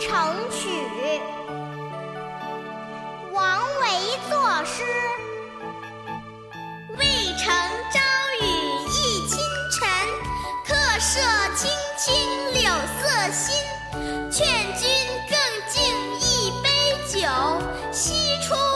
成曲王维作诗渭城朝雨浥轻尘客舍青青柳色新劝君更尽一杯酒西出